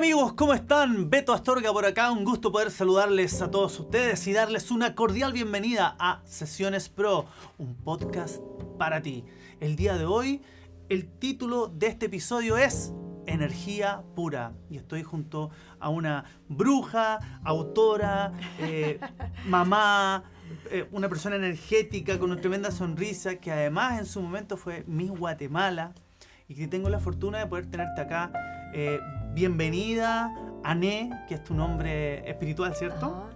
Amigos, ¿cómo están? Beto Astorga por acá, un gusto poder saludarles a todos ustedes y darles una cordial bienvenida a Sesiones Pro, un podcast para ti. El día de hoy, el título de este episodio es Energía Pura y estoy junto a una bruja, autora, eh, mamá, eh, una persona energética con una tremenda sonrisa que además en su momento fue Miss Guatemala y que tengo la fortuna de poder tenerte acá. Eh, bienvenida, Ané, que es tu nombre espiritual, ¿cierto?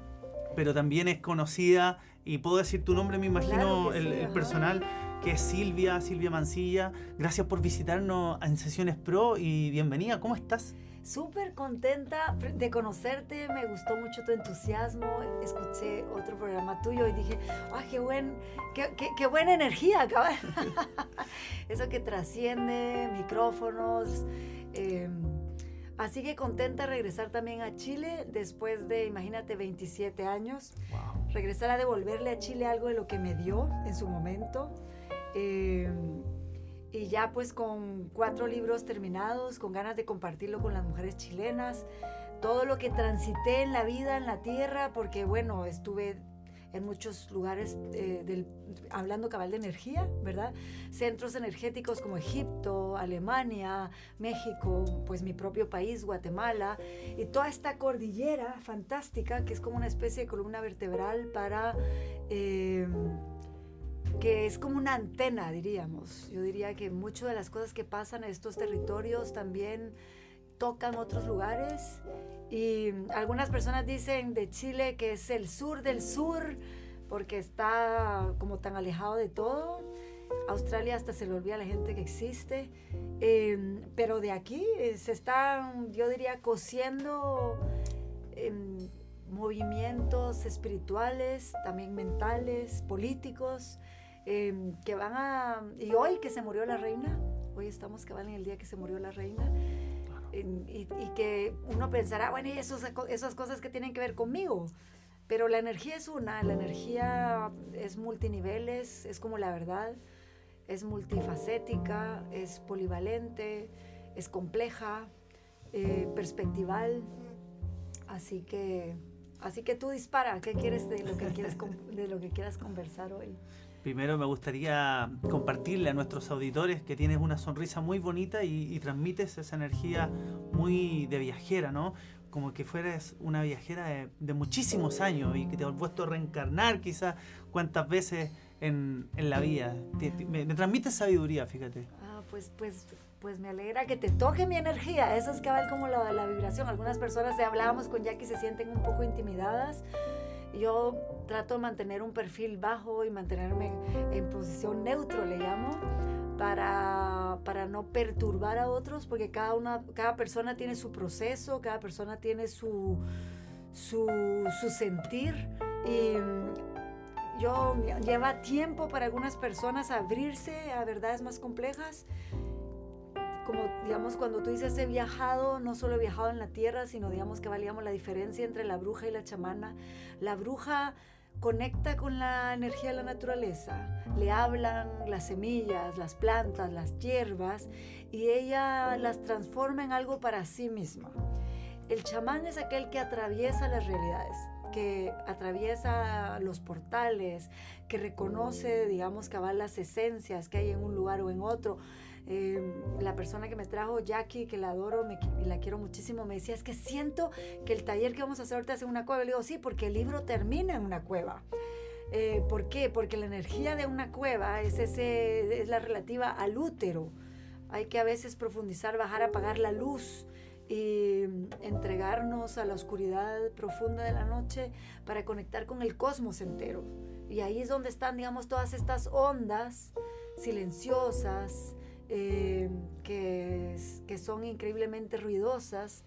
Pero también es conocida, y puedo decir tu nombre, me imagino, el, personal, que es Silvia, Silvia Mancilla. Gracias por visitarnos en Sesiones Pro y bienvenida, ¿cómo estás? Súper contenta de conocerte, me gustó mucho tu entusiasmo, escuché otro programa tuyo y dije, ¡ay, qué, buen, qué, qué, buena energía! Eso que trasciende micrófonos. Eh, Así que contenta regresar también a Chile después de, imagínate, 27 años. Regresar a devolverle a Chile algo de lo que me dio en su momento. Eh, y ya pues con cuatro libros terminados, con ganas de compartirlo con las mujeres chilenas. Todo lo que transité en la vida, en la tierra, porque bueno, estuve en muchos lugares eh, del, hablando cabal de energía, ¿verdad? Centros energéticos como Egipto, Alemania, México, pues mi propio país, Guatemala, y toda esta cordillera fantástica que es como una especie de columna vertebral para... Eh, que es como una antena, diríamos. Yo diría que muchas de las cosas que pasan en estos territorios también tocan otros lugares y algunas personas dicen de Chile que es el sur del sur porque está como tan alejado de todo. Australia hasta se le olvida a la gente que existe. Em, pero de aquí eh, se están, yo diría, cosiendo em, movimientos espirituales, también mentales, políticos, em, que van a... Y hoy que se murió la reina, hoy estamos cabal en el día que se murió la reina, y, que uno pensará, bueno, y esas cosas que tienen que ver conmigo. Pero la energía es una, la energía es multiniveles, es como la verdad, es multifacética, es polivalente, es compleja, eh, perspectival. Así que, así que tú dispara, ¿qué quieres de lo que quieres de lo que quieras conversar hoy? Primero me gustaría compartirle a nuestros auditores que tienes una sonrisa muy bonita y, transmites esa energía muy de viajera, ¿no? Como que fueras una viajera de, muchísimos años y que te has puesto a reencarnar quizás cuántas veces en, la vida. me, transmite sabiduría, fíjate. Ah, pues, pues, pues me alegra que te toque mi energía. Eso es cabal como la, la vibración. Algunas personas, hablábamos con Jackie, se sienten un poco intimidadas yo trato de mantener un perfil bajo y mantenerme en posición neutro, le llamo, para, para no perturbar a otros, porque cada, una, cada persona tiene su proceso, cada persona tiene su, su, sentir. Y yo lleva tiempo para algunas personas abrirse a verdades más complejas como digamos cuando tú dices he viajado, no solo he viajado en la tierra, sino digamos que valíamos la diferencia entre la bruja y la chamana. La bruja conecta con la energía de la naturaleza, le hablan las semillas, las plantas, las hierbas y ella las transforma en algo para sí misma. El chamán es aquel que atraviesa las realidades, que atraviesa los portales, que reconoce, digamos, que las esencias que hay en un lugar o en otro Em, la persona que me trajo, Jackie, que la adoro y la quiero muchísimo, me decía, es que siento que el taller que vamos a hacer ahorita es en una cueva. Le digo, sí, porque el libro termina en una cueva. Eh, ¿Por qué? Porque la energía de una cueva es, ese, es la relativa al útero. Hay que a veces profundizar, bajar, apagar la luz y entregarnos a la oscuridad profunda de la noche para conectar con el cosmos entero. Y ahí es donde están, digamos, todas estas ondas silenciosas, eh, que, que, son increíblemente ruidosas.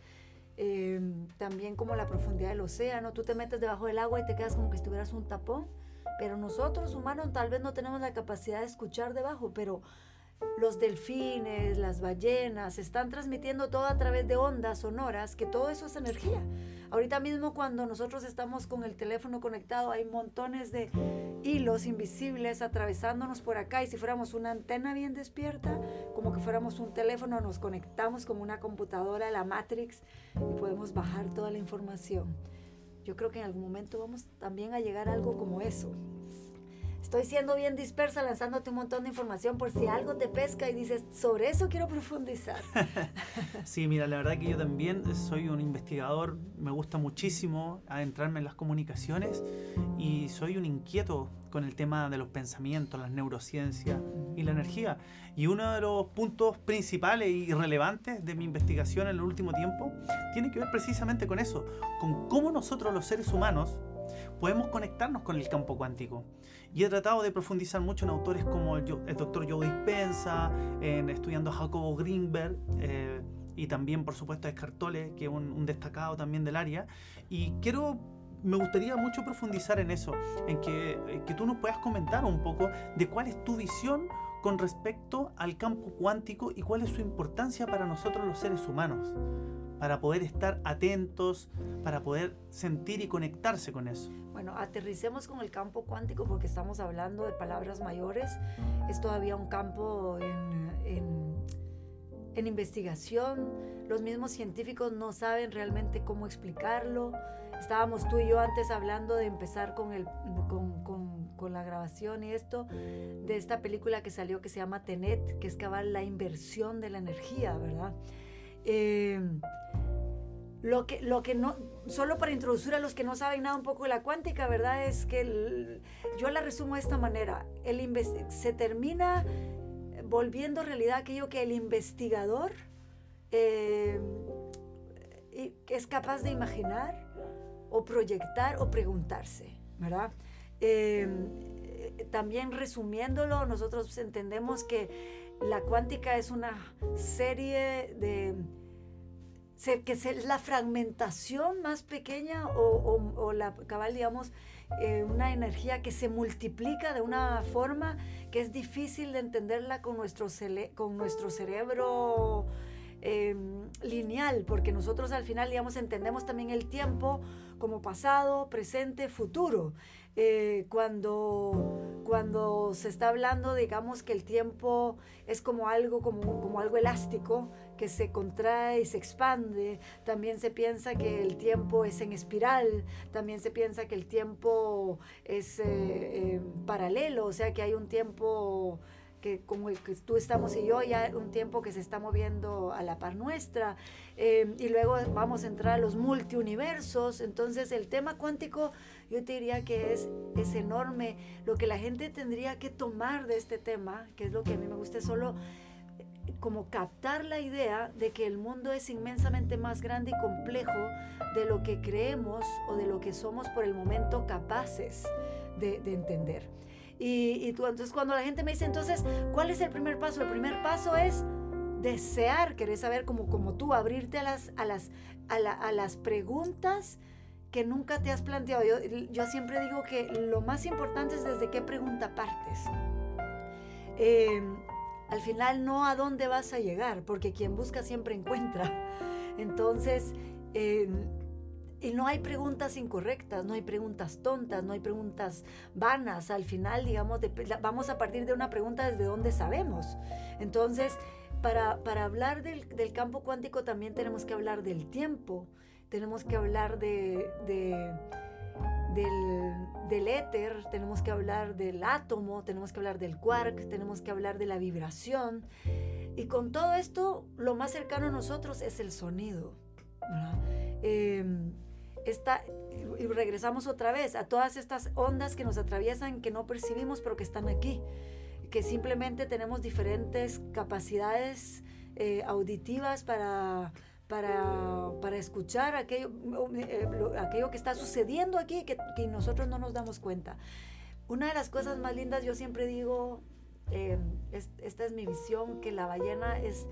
Eh, también como la profundidad del océano, tú te metes debajo del agua y te quedas como que estuvieras un tapón, pero nosotros humanos tal vez no tenemos la capacidad de escuchar debajo, pero los delfines, las ballenas, están transmitiendo todo a través de ondas sonoras, que todo eso es energía. Ahorita mismo cuando nosotros estamos con el teléfono conectado hay montones de hilos invisibles atravesándonos por acá y si fuéramos una antena bien despierta, como que fuéramos un teléfono, nos conectamos como una computadora a la Matrix y podemos bajar toda la información. Yo creo que en algún momento vamos también a llegar a algo como eso estoy siendo bien dispersa lanzándote un montón de información por si algo te pesca y dices, sobre eso quiero profundizar. sí, mira, la verdad que yo también soy un investigador, me gusta muchísimo adentrarme en las comunicaciones y soy un inquieto con el tema de los pensamientos, las neurociencias y la energía. Y uno de los puntos principales y relevantes de mi investigación en el último tiempo tiene que ver precisamente con eso, con cómo nosotros los seres humanos podemos conectarnos con el campo cuántico. Y he tratado de profundizar mucho en autores como el, doctor Joe Dispensa, en estudiando a Jacobo Greenberg. Eh, y también, por supuesto, a Escartole, que es un, destacado también del área. Y quiero me gustaría mucho profundizar en eso, en que, que, tú nos puedas comentar un poco de cuál es tu visión con respecto al campo cuántico y cuál es su importancia para nosotros los seres humanos para poder estar atentos, para poder sentir y conectarse con eso. Bueno, aterricemos con el campo cuántico porque estamos hablando de palabras mayores. Es todavía un campo en, investigación. Los mismos científicos no saben realmente cómo explicarlo. Estábamos tú y yo antes hablando de empezar con, el, con, con la grabación y esto, de esta película que salió que se llama Tenet, que es cabal la inversión de la energía, ¿verdad? Eh, lo que, lo que no, solo para introducir a los que no saben nada un poco de la cuántica, ¿verdad? Es que yo la resumo de esta manera. El se termina volviendo realidad aquello que el investigador eh, es capaz de imaginar o proyectar o preguntarse, ¿verdad? Eh, también resumiéndolo, nosotros entendemos que la cuántica es una serie de que es la fragmentación más pequeña o, la cabal, digamos, eh, una energía que se multiplica de una forma que es difícil de entenderla con nuestro, con nuestro cerebro em, lineal, porque nosotros al final, digamos, entendemos también el tiempo como pasado, presente, futuro. Eh, cuando, cuando se está hablando, digamos, que el tiempo es como algo, como, como algo elástico, que se contrae y se expande. También se piensa que el tiempo es en espiral. También se piensa que el tiempo es eh, eh, paralelo, o sea que hay un tiempo que como el que tú estamos y yo, ya un tiempo que se está moviendo a la par nuestra, eh, y luego vamos a entrar a los multiuniversos, entonces el tema cuántico yo te diría que es, es enorme, lo que la gente tendría que tomar de este tema, que es lo que a mí me gusta, es solo como captar la idea de que el mundo es inmensamente más grande y complejo de lo que creemos o de lo que somos por el momento capaces de, entender. Y, entonces cuando la gente me dice, entonces, ¿cuál es el primer paso? El primer paso es desear, querer saber como, como tú, abrirte a las, a, las, a, las preguntas que nunca te has planteado. Yo, yo, siempre digo que lo más importante es desde qué pregunta partes. Eh, al final no a dónde vas a llegar, porque quien busca siempre encuentra. Entonces, y no hay preguntas incorrectas, no hay preguntas tontas, no hay preguntas vanas. Al final, digamos, vamos a partir de una pregunta desde donde sabemos. Entonces, para, para hablar del, del, campo cuántico también tenemos que hablar del tiempo, tenemos que hablar de del, éter, tenemos que hablar del átomo, tenemos que hablar del quark, tenemos que hablar de la vibración. Y con todo esto, lo más cercano a nosotros es el sonido. Em, y regresamos otra vez a todas estas ondas que nos atraviesan, que no percibimos, pero que están aquí. Que simplemente tenemos diferentes capacidades eh, auditivas para para, para escuchar aquello, eh, aquello que está sucediendo aquí que, que nosotros no nos damos cuenta. Una de las cosas más lindas, yo siempre digo, eh, esta es mi visión, que la ballena es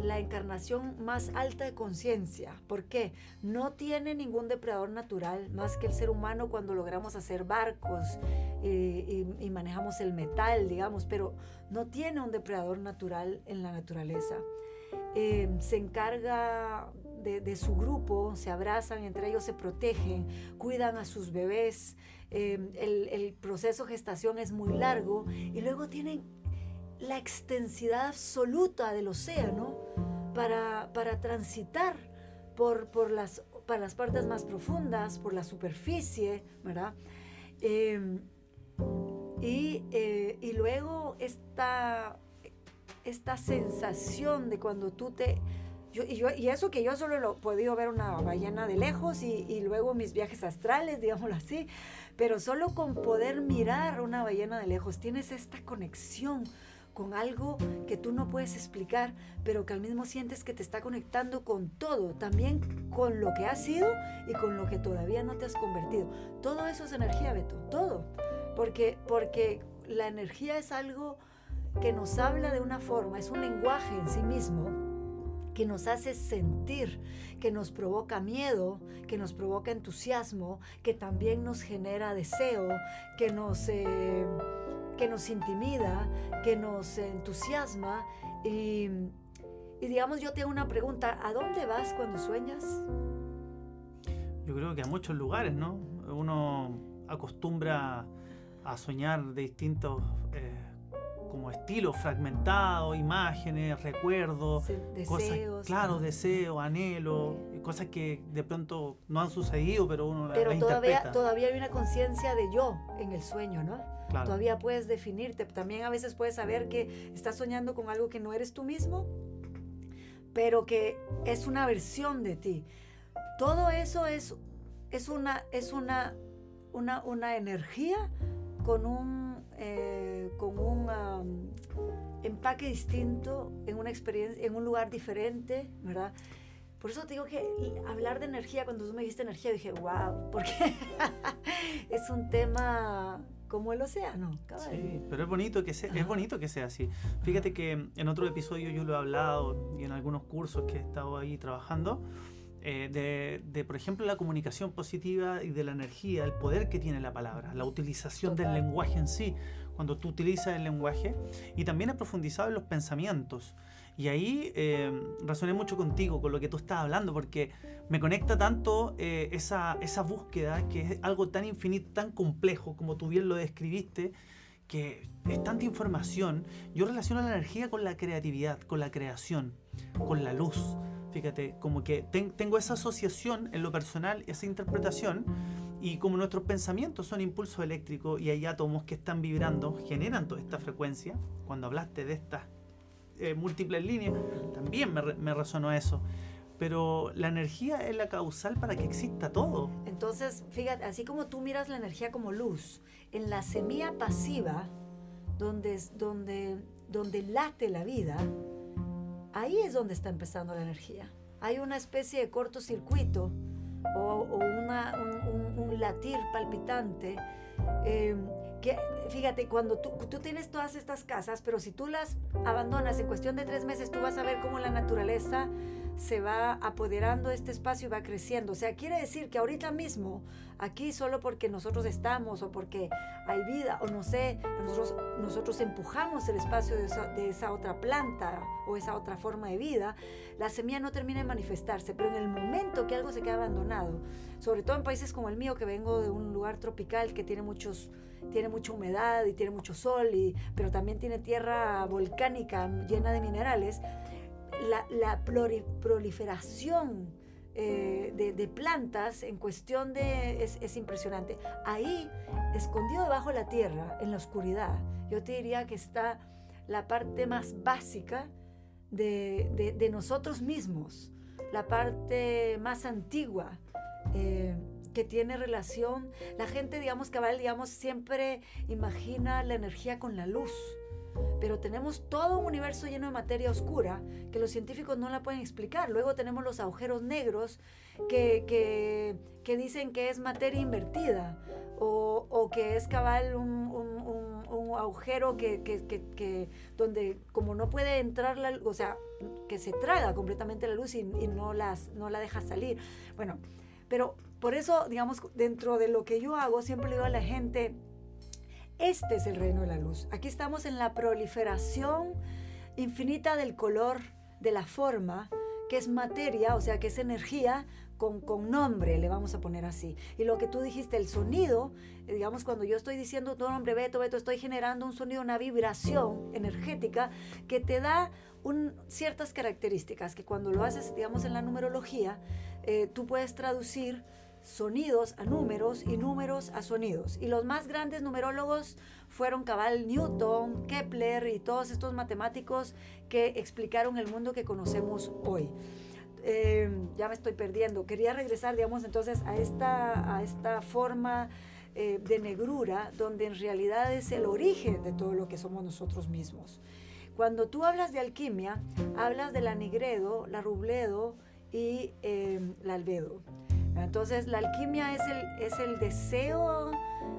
la encarnación más alta de conciencia. ¿Por qué? No tiene ningún depredador natural más que el ser humano cuando logramos hacer barcos eh, y, manejamos el metal, digamos, pero no tiene un depredador natural en la naturaleza. Eh, se encarga de, su grupo, se abrazan, entre ellos se protegen, cuidan a sus bebés. Eh, el, el proceso de gestación es muy largo y luego tienen la extensidad absoluta del océano para, transitar por, por, las, para las partes más profundas, por la superficie, ¿verdad? Eh, y, luego esta, esta sensación de cuando tú te... y, eso que yo solo lo he podido ver una ballena de lejos y, y, luego mis viajes astrales, digámoslo así, pero solo con poder mirar una ballena de lejos tienes esta conexión con algo que tú no puedes explicar, pero que al mismo sientes que te está conectando con todo, también con lo que has sido y con lo que todavía no te has convertido. Todo eso es energía, Beto, todo. Porque, porque la energía es algo que nos habla de una forma, es un lenguaje en sí mismo que nos hace sentir, que nos provoca miedo, que nos provoca entusiasmo, que también nos genera deseo, que nos... Eh, que nos intimida, que nos entusiasma. Y, digamos, yo tengo una pregunta, ¿a dónde vas cuando sueñas? Yo creo que a muchos lugares, ¿no? Uno acostumbra a soñar de distintos eh, como estilos fragmentados, imágenes, recuerdos, deseos, claro, deseos, anhelos, cosas que de pronto no han sucedido, pero uno pero todavía, todavía hay una conciencia de yo en el sueño, ¿no? Todavía puedes definirte. También a veces puedes saber que estás soñando con algo que no eres tú mismo, pero que es una versión de ti. Todo eso es, es, una, es una, una, una energía con un, eh, con un empaque distinto, en una experiencia, en un lugar diferente, ¿verdad? Por eso te digo que hablar de energía, cuando tú me dijiste energía, dije, wow, porque es un tema como el océano. Sí, pero es bonito, que sea, es bonito que sea así. Fíjate que en otro episodio yo lo he hablado y en algunos cursos que he estado ahí trabajando, eh, de, de, por ejemplo, la comunicación positiva y de la energía, el poder que tiene la palabra, la utilización del lenguaje en sí, cuando tú utilizas el lenguaje, y también he profundizado en los pensamientos. Y ahí eh, razoné mucho contigo, con lo que tú estás hablando, porque me conecta tanto eh, esa, esa búsqueda, que es algo tan infinito, tan complejo, como tú bien lo describiste, que es tanta información. Yo relaciono la energía con la creatividad, con la creación, con la luz. Fíjate, como que tengo esa asociación en lo personal, esa interpretación, y como nuestros pensamientos son impulsos eléctricos y hay átomos que están vibrando, generan toda esta frecuencia, cuando hablaste de estas eh, múltiples líneas, también me, me resonó eso. Pero la energía es la causal para que exista todo. Entonces, fíjate, así como tú miras la energía como luz, en la semilla pasiva, donde, donde, donde late la vida, ahí es donde está empezando la energía. Hay una especie de cortocircuito o, o una, un, latir palpitante eh, que fíjate, cuando tú, tienes todas estas casas, pero si tú las abandonas en cuestión de tres meses, tú vas a ver cómo la naturaleza se va apoderando de este espacio y va creciendo. O sea, quiere decir que ahorita mismo, aquí solo porque nosotros estamos o porque hay vida o no sé, nosotros, nosotros empujamos el espacio de esa, de esa otra planta o esa otra forma de vida, la semilla no termina de manifestarse, pero en el momento que algo se queda abandonado, sobre todo en países como el mío, que vengo de un lugar tropical que tiene muchos tiene mucha humedad y tiene mucho sol, y, pero también tiene tierra volcánica llena de minerales, la, proliferación eh, de, plantas en cuestión de... Es, impresionante. Ahí, escondido debajo de la tierra, en la oscuridad, yo te diría que está la parte más básica de, nosotros mismos, la parte más antigua. Eh, que tiene relación, la gente, digamos, cabal, digamos, siempre imagina la energía con la luz, pero tenemos todo un universo lleno de materia oscura que los científicos no la pueden explicar. Luego tenemos los agujeros negros que, que, que dicen que es materia invertida o, o que es cabal un, un, un, agujero que, que, donde como no puede entrar la o sea, que se traga completamente la luz y, y, no, las, no la deja salir. Bueno, pero por eso, digamos, dentro de lo que yo hago, siempre le digo a la gente, este es el reino de la luz. Aquí estamos en la proliferación infinita del color, de la forma, que es materia, o sea, que es energía, con, con, nombre, le vamos a poner así. Y lo que tú dijiste, el sonido, digamos, cuando yo estoy diciendo tu nombre, Beto, Beto, estoy generando un sonido, una vibración energética que te da ciertas características, que cuando lo haces, digamos, en la numerología, eh, tú puedes traducir sonidos a números y números a sonidos. Y los más grandes numerólogos fueron Cabal Newton, Kepler y todos estos matemáticos que explicaron el mundo que conocemos hoy. Eh, ya me estoy perdiendo. Quería regresar, digamos, entonces a esta, a esta forma eh, de negrura, donde en realidad es el origen de todo lo que somos nosotros mismos. Cuando tú hablas de alquimia, hablas de la nigredo, la rubledo y eh, la albedo. Entonces la alquimia es el, es el deseo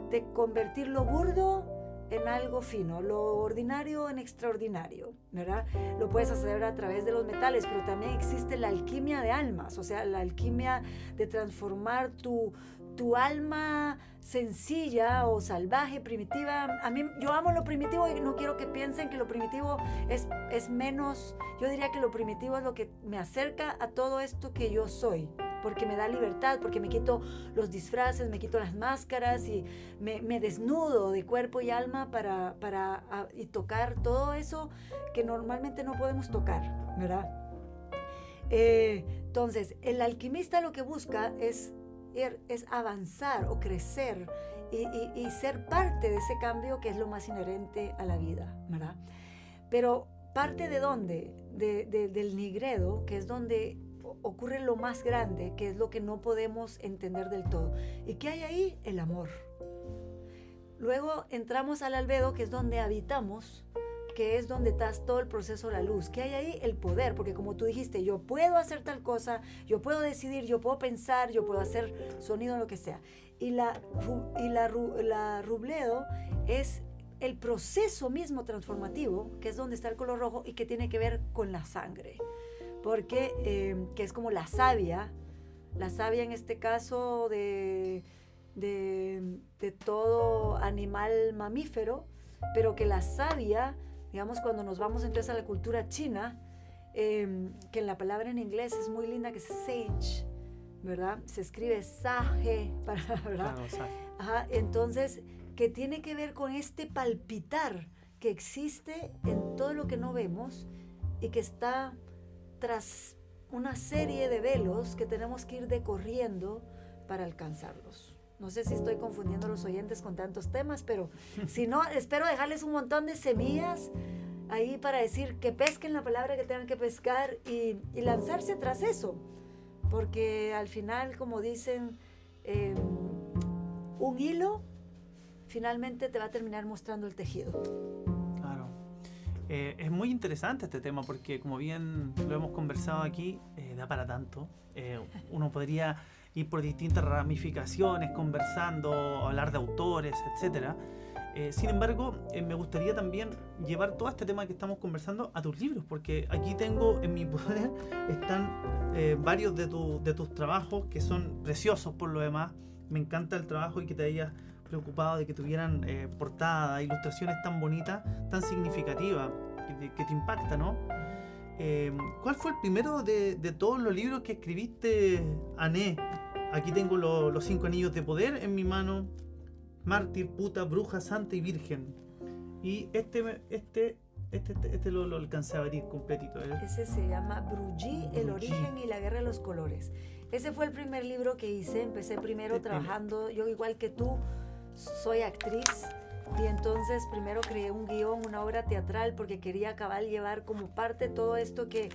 de convertir lo burdo en algo fino, lo ordinario en extraordinario, ¿verdad? Lo puedes hacer a través de los metales, pero también existe la alquimia de almas, o sea, la alquimia de transformar tu, tu alma sencilla o salvaje, primitiva. A mí, yo amo lo primitivo y no quiero que piensen que lo primitivo es, es menos. Yo diría que lo primitivo es lo que me acerca a todo esto que yo soy, porque me da libertad, porque me quito los disfraces, me quito las máscaras y me, me desnudo de cuerpo y alma para, para y tocar todo eso que normalmente no podemos tocar, ¿verdad? Eh, entonces, el alquimista lo que busca es es avanzar o crecer y, ser parte de ese cambio que es lo más inherente a la vida, ¿verdad? Pero parte de dónde? De, de, del nigredo, que es donde ocurre lo más grande, que es lo que no podemos entender del todo. ¿Y qué hay ahí? El amor. Luego entramos al albedo, que es donde habitamos, que es donde está todo el proceso de la luz. ¿Qué hay ahí? El poder, porque como tú dijiste, yo puedo hacer tal cosa, yo puedo decidir, yo puedo pensar, yo puedo hacer sonido, lo que sea. Y la, y la, rubledo es el proceso mismo transformativo, que es donde está el color rojo y que tiene que ver con la sangre, porque eh, que es como la savia, la savia en este caso de, de todo animal mamífero, pero que la savia digamos, cuando nos vamos entonces a la cultura china, eh, que la palabra en inglés es muy linda, que es sage, ¿verdad? Se escribe sage, para, ¿verdad? Claro, Ajá, entonces, que tiene que ver con este palpitar que existe en todo lo que no vemos y que está tras una serie de velos que tenemos que ir decorriendo para alcanzarlos. No sé si estoy confundiendo a los oyentes con tantos temas, pero si no, espero dejarles un montón de semillas ahí para decir que pesquen la palabra que tengan que pescar y, y lanzarse tras eso. Porque al final, como dicen, eh, un hilo finalmente te va a terminar mostrando el tejido. Claro. Eh, es muy interesante este tema porque como bien lo hemos conversado aquí, eh, da para tanto. Eh, uno podría ir por distintas ramificaciones, conversando, hablar de autores, etc. Eh, sin embargo, eh, me gustaría también llevar todo este tema que estamos conversando a tus libros, porque aquí tengo en mi poder, están eh, varios de, tu, de tus trabajos que son preciosos por lo demás. Me encanta el trabajo y que te hayas preocupado de que tuvieran eh, portada, ilustraciones tan bonitas, tan significativas, que, que te impacta, ¿no? Eh, ¿Cuál fue el primero de, de, todos los libros que escribiste, Ané? Aquí tengo lo, los cinco anillos de poder en mi mano. Mártir, puta, bruja, santa y virgen. Y este, este, este, este, este lo, lo, alcancé a abrir completito. ¿eh? Ese se llama Brují, el origen y la guerra de los colores. Ese fue el primer libro que hice. Empecé primero trabajando, yo igual que tú, soy actriz y entonces primero creé un guion, una obra teatral, porque quería acabar llevar como parte todo esto que,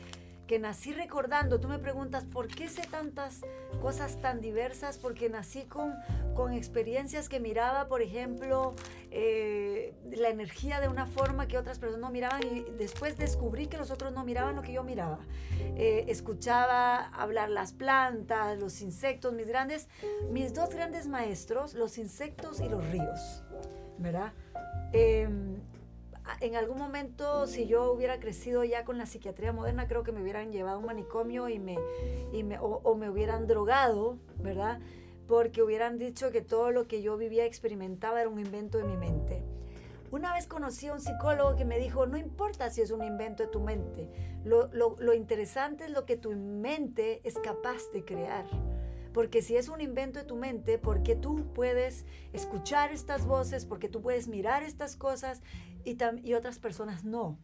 que nací recordando. Tú me preguntas, ¿por qué sé tantas cosas tan diversas? Porque nací con, con experiencias que miraba, por ejemplo, eh, la energía de una forma que otras personas no miraban y después descubrí que los otros no miraban lo que yo miraba. Eh, escuchaba hablar las plantas, los insectos, mis grandes, mis dos grandes maestros, los insectos y los ríos. ¿verdad? Eh, en algún momento, si yo hubiera crecido ya con la psiquiatría moderna, creo que me hubieran llevado a un manicomio y me, y me, o, me hubieran drogado, ¿verdad? Porque hubieran dicho que todo lo que yo vivía, experimentaba, era un invento de mi mente. Una vez conocí a un psicólogo que me dijo, no importa si es un invento de tu mente, lo, lo, lo interesante es lo que tu mente es capaz de crear. Porque si es un invento de tu mente, porque tú puedes escuchar estas voces, porque tú puedes mirar estas cosas y, y otras personas no.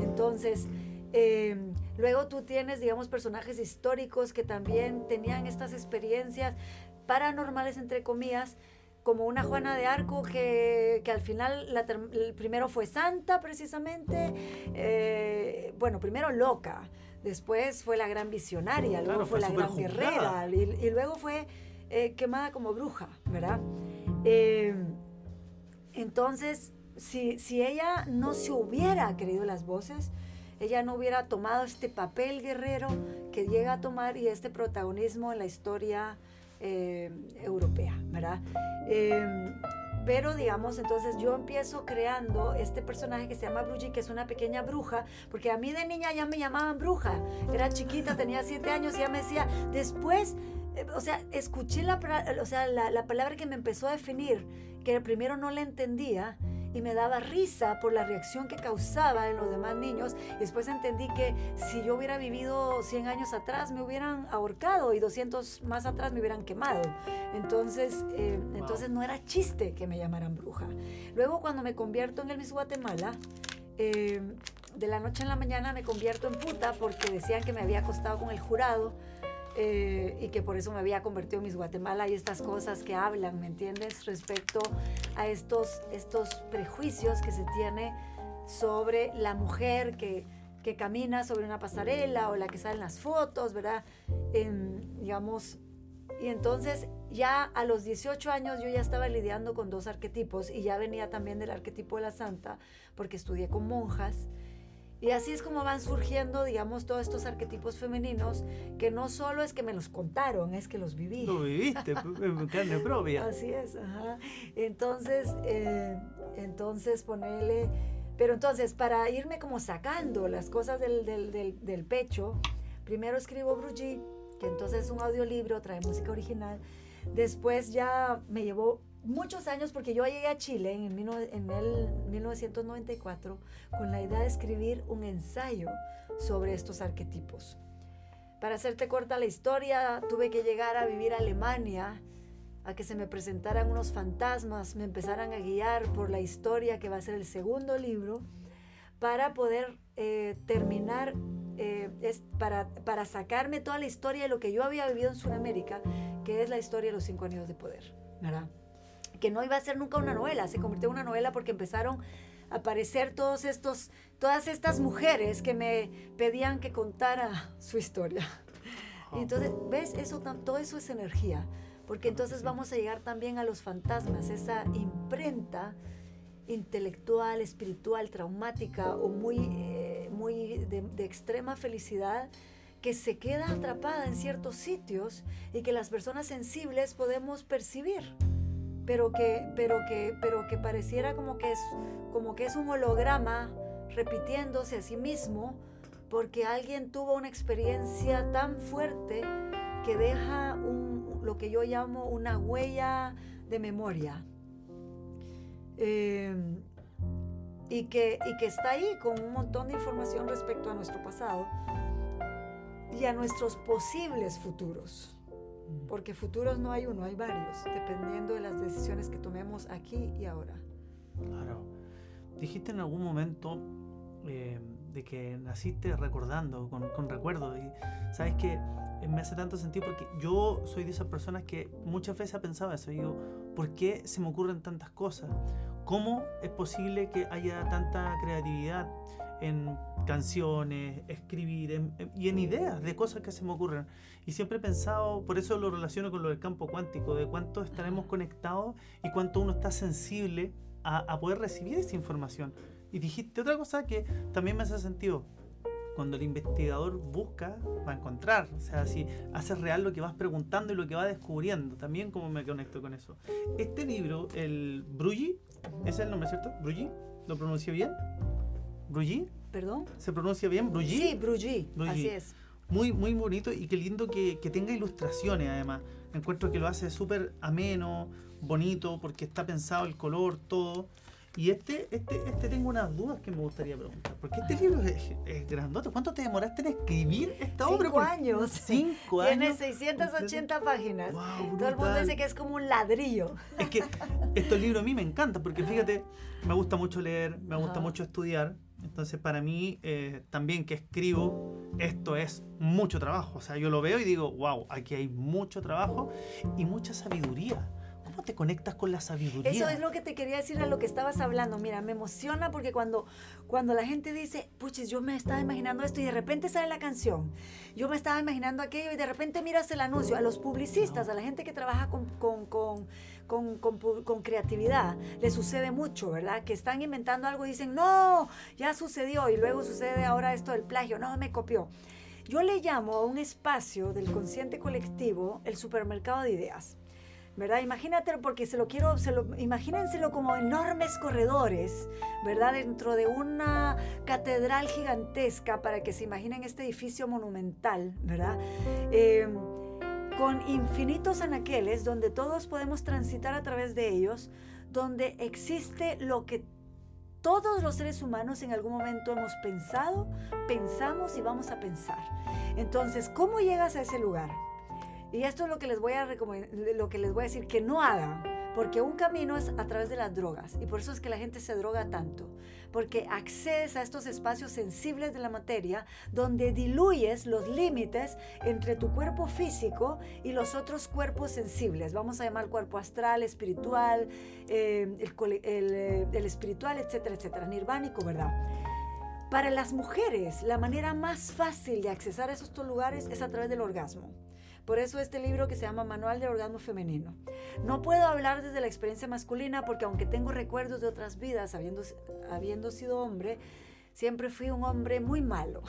Entonces, em, luego tú tienes, digamos, personajes históricos que también tenían estas experiencias paranormales, entre comillas, como una Juana de Arco que, que al final la el primero fue santa precisamente, eh, bueno, primero loca, después fue la gran visionaria, luego fue, la gran guerrera y, luego fue eh, quemada como bruja, ¿verdad? Em, entonces, si, si ella no se hubiera creído las voces, ella no hubiera tomado este papel guerrero que llega a tomar y este protagonismo en la historia eh, europea, ¿verdad? Em, pero digamos, entonces yo empiezo creando este personaje que se llama Bruji, que es una pequeña bruja, porque a mí de niña ya me llamaban bruja. Era chiquita, tenía siete años y ya me decía, después, eh, o sea, escuché la, o sea, la, la palabra que me empezó a definir, que primero no la entendía y me daba risa por la reacción que causaba en los demás niños. Y después entendí que si yo hubiera vivido 100 años atrás me hubieran ahorcado y 200 más atrás me hubieran quemado. Entonces, eh, entonces no era chiste que me llamaran bruja. Luego cuando me convierto en el Miss Guatemala, eh, de la noche en la mañana me convierto en puta porque decían que me había acostado con el jurado eh, y que por eso me había convertido en Miss Guatemala y estas cosas que hablan, ¿me entiendes? Respecto a estos, estos prejuicios que se tiene sobre la mujer que, que camina sobre una pasarela o la que sale en las fotos, ¿verdad? digamos, y entonces ya a los 18 años yo ya estaba lidiando con dos arquetipos y ya venía también del arquetipo de la santa porque estudié con monjas y así es como van surgiendo, digamos, todos estos arquetipos femeninos, que no solo es que me los contaron, es que los viví. Lo viviste en carne propia. Así es, ajá. Entonces, eh, entonces ponerle... Pero entonces, para irme como sacando las cosas del, del, del, del pecho, primero escribo Bruji, que entonces es un audiolibro, trae música original. Después ya me llevó muchos años porque yo llegué a Chile en, en el 1994 con la idea de escribir un ensayo sobre estos arquetipos. Para hacerte corta la historia, tuve que llegar a vivir a Alemania, a que se me presentaran unos fantasmas, me empezaran a guiar por la historia que va a ser el segundo libro, para poder eh, terminar, eh, es para, para sacarme toda la historia de lo que yo había vivido en Sudamérica, que es la historia de los cinco años de poder. ¿verdad? Que no iba a ser nunca una novela, se convirtió en una novela porque empezaron a aparecer todos estos, todas estas mujeres que me pedían que contara su historia. Y entonces, ¿ves? Eso, todo eso es energía, porque entonces vamos a llegar también a los fantasmas, esa imprenta intelectual, espiritual, traumática o muy, eh, muy de, de extrema felicidad que se queda atrapada en ciertos sitios y que las personas sensibles podemos percibir pero que, pero que, pero que pareciera como que, es, como que es un holograma repitiéndose a sí mismo porque alguien tuvo una experiencia tan fuerte que deja un, lo que yo llamo una huella de memoria. Em, y, que, y que está ahí con un montón de información respecto a nuestro pasado y a nuestros posibles futuros porque futuros no hay uno, hay varios, dependiendo de las decisiones que tomemos aquí y ahora. Claro. Dijiste en algún momento eh, de que naciste recordando, con, con recuerdos, y sabes que me hace tanto sentido porque yo soy de esas personas que muchas veces ha pensado eso. Digo, ¿por qué se me ocurren tantas cosas? ¿Cómo es posible que haya tanta creatividad? En canciones, escribir y en ideas de cosas que se me ocurren. Y siempre he pensado, por eso lo relaciono con lo del campo cuántico, de cuánto estaremos conectados y cuánto uno está sensible a, a poder recibir esa información. Y dijiste otra cosa que también me hace sentido. Cuando el investigador busca, va a encontrar. O sea, si haces real lo que vas preguntando y lo que vas descubriendo. También como me conecto con eso. Este libro, el Brugi, ¿es el nombre cierto? Brugi ¿Lo pronuncié bien? ¿Brugy? ¿Perdón? ¿Se pronuncia bien? ¿Brugy? Sí, Brugy. así es. Muy, muy bonito y qué lindo que, que tenga ilustraciones además. Encuentro que lo hace súper ameno, bonito, porque está pensado el color, todo. Y este, este, este tengo unas dudas que me gustaría preguntar. Porque este libro es, es grandote. ¿Cuánto te demoraste en escribir esta obra? Cinco años. Cinco Tiene años. 680 páginas. Wow, Todo el mundo dice que es como un ladrillo. Es que estos libros a mí me encantan porque fíjate, me gusta mucho leer, me gusta Ajá. mucho estudiar. Entonces para mí eh, también que escribo, esto es mucho trabajo. O sea, yo lo veo y digo, wow, aquí hay mucho trabajo y mucha sabiduría. ¿Cómo te conectas con la sabiduría? Eso es lo que te quería decir a lo que estabas hablando. Mira, me emociona porque cuando, cuando la gente dice, puches, yo me estaba imaginando esto y de repente sale la canción. Yo me estaba imaginando aquello y de repente miras el anuncio. A los publicistas, a la gente que trabaja con, con, con, con, con con creatividad, le sucede mucho, ¿verdad? Que están inventando algo y dicen, no, ya sucedió. Y luego sucede ahora esto del plagio, no, me copió. Yo le llamo a un espacio del consciente colectivo el supermercado de ideas. ¿Verdad? Imagínatelo porque se lo quiero, se lo, imagínenselo como enormes corredores, ¿verdad? Dentro de una catedral gigantesca para que se imaginen este edificio monumental, ¿verdad? Eh, con infinitos anaqueles donde todos podemos transitar a través de ellos, donde existe lo que todos los seres humanos en algún momento hemos pensado, pensamos y vamos a pensar. Entonces, ¿cómo llegas a ese lugar? Y esto es lo que les voy a lo que les voy a decir que no hagan, porque un camino es a través de las drogas y por eso es que la gente se droga tanto, porque accedes a estos espacios sensibles de la materia donde diluyes los límites entre tu cuerpo físico y los otros cuerpos sensibles. Vamos a llamar cuerpo astral, espiritual, eh, el, eh, el espiritual, etcétera, etcétera, nirvánico, ¿verdad? Para las mujeres, la manera más fácil de accesar a esos lugares es a través del orgasmo. Por eso este libro que se llama Manual del Orgasmo Femenino. No puedo hablar desde la experiencia masculina porque aunque tengo recuerdos de otras vidas, habiendo, habiendo sido hombre, siempre fui un hombre muy malo,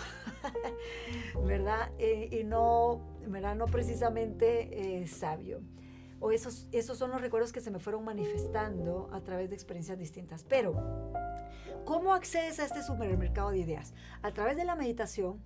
¿verdad? Eh, y no, ¿verdad? no precisamente eh, sabio. O esos, esos son los recuerdos que se me fueron manifestando a través de experiencias distintas. Pero, ¿cómo accedes a este supermercado de ideas? A través de la meditación,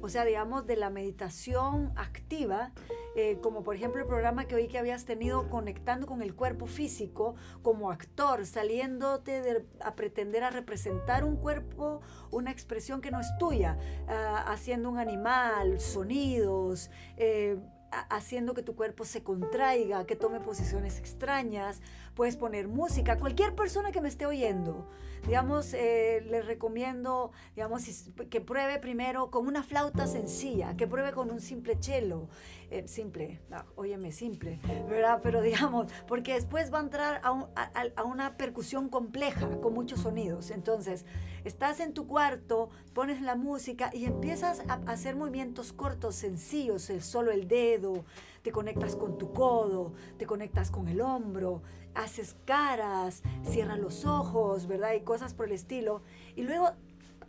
o sea, digamos, de la meditación activa, eh, como por ejemplo el programa que oí que habías tenido conectando con el cuerpo físico como actor, saliéndote de- a pretender a representar un cuerpo, una expresión que no es tuya, ah, haciendo un animal, sonidos, eh, haciendo que tu cuerpo se contraiga, que tome posiciones extrañas, puedes poner música, cualquier persona que me esté oyendo, digamos, eh, les recomiendo, digamos, que pruebe primero con una flauta sencilla, que pruebe con un simple cello, eh, simple, óyeme, simple, ¿verdad? Pero digamos, porque después va a entrar a una percusión compleja, con muchos sonidos. Entonces, estás en tu cuarto, pones la música y empiezas a a hacer movimientos cortos, sencillos, el solo el dedo, te conectas con tu codo, te conectas con el hombro, haces caras, cierras los ojos, ¿verdad? Y cosas por el estilo. Y luego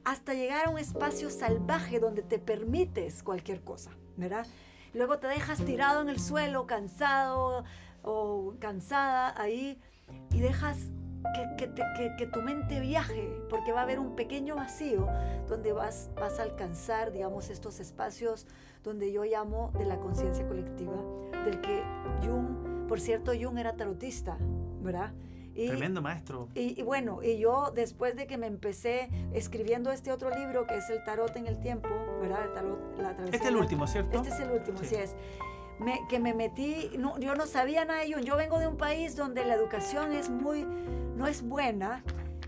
hasta llegar a un espacio salvaje donde te permites cualquier cosa, ¿verdad? Luego te dejas tirado en el suelo, cansado o cansada ahí y dejas que, que que tu mente viaje, porque va a haber un pequeño vacío donde vas, vas a alcanzar, digamos, estos espacios donde yo llamo de la conciencia colectiva, del que Jung, por cierto, Jung era tarotista, ¿verdad? Y, Tremendo maestro. y, y bueno, y yo después de que me empecé escribiendo este otro libro que es el tarot en el tiempo, ¿verdad? El tarot, la Este es el último, ¿cierto? Este es el último, Sí. así es. Me- que me metí, no, yo no sabía nada de Jung. Yo vengo de un país donde la educación es muy, no es buena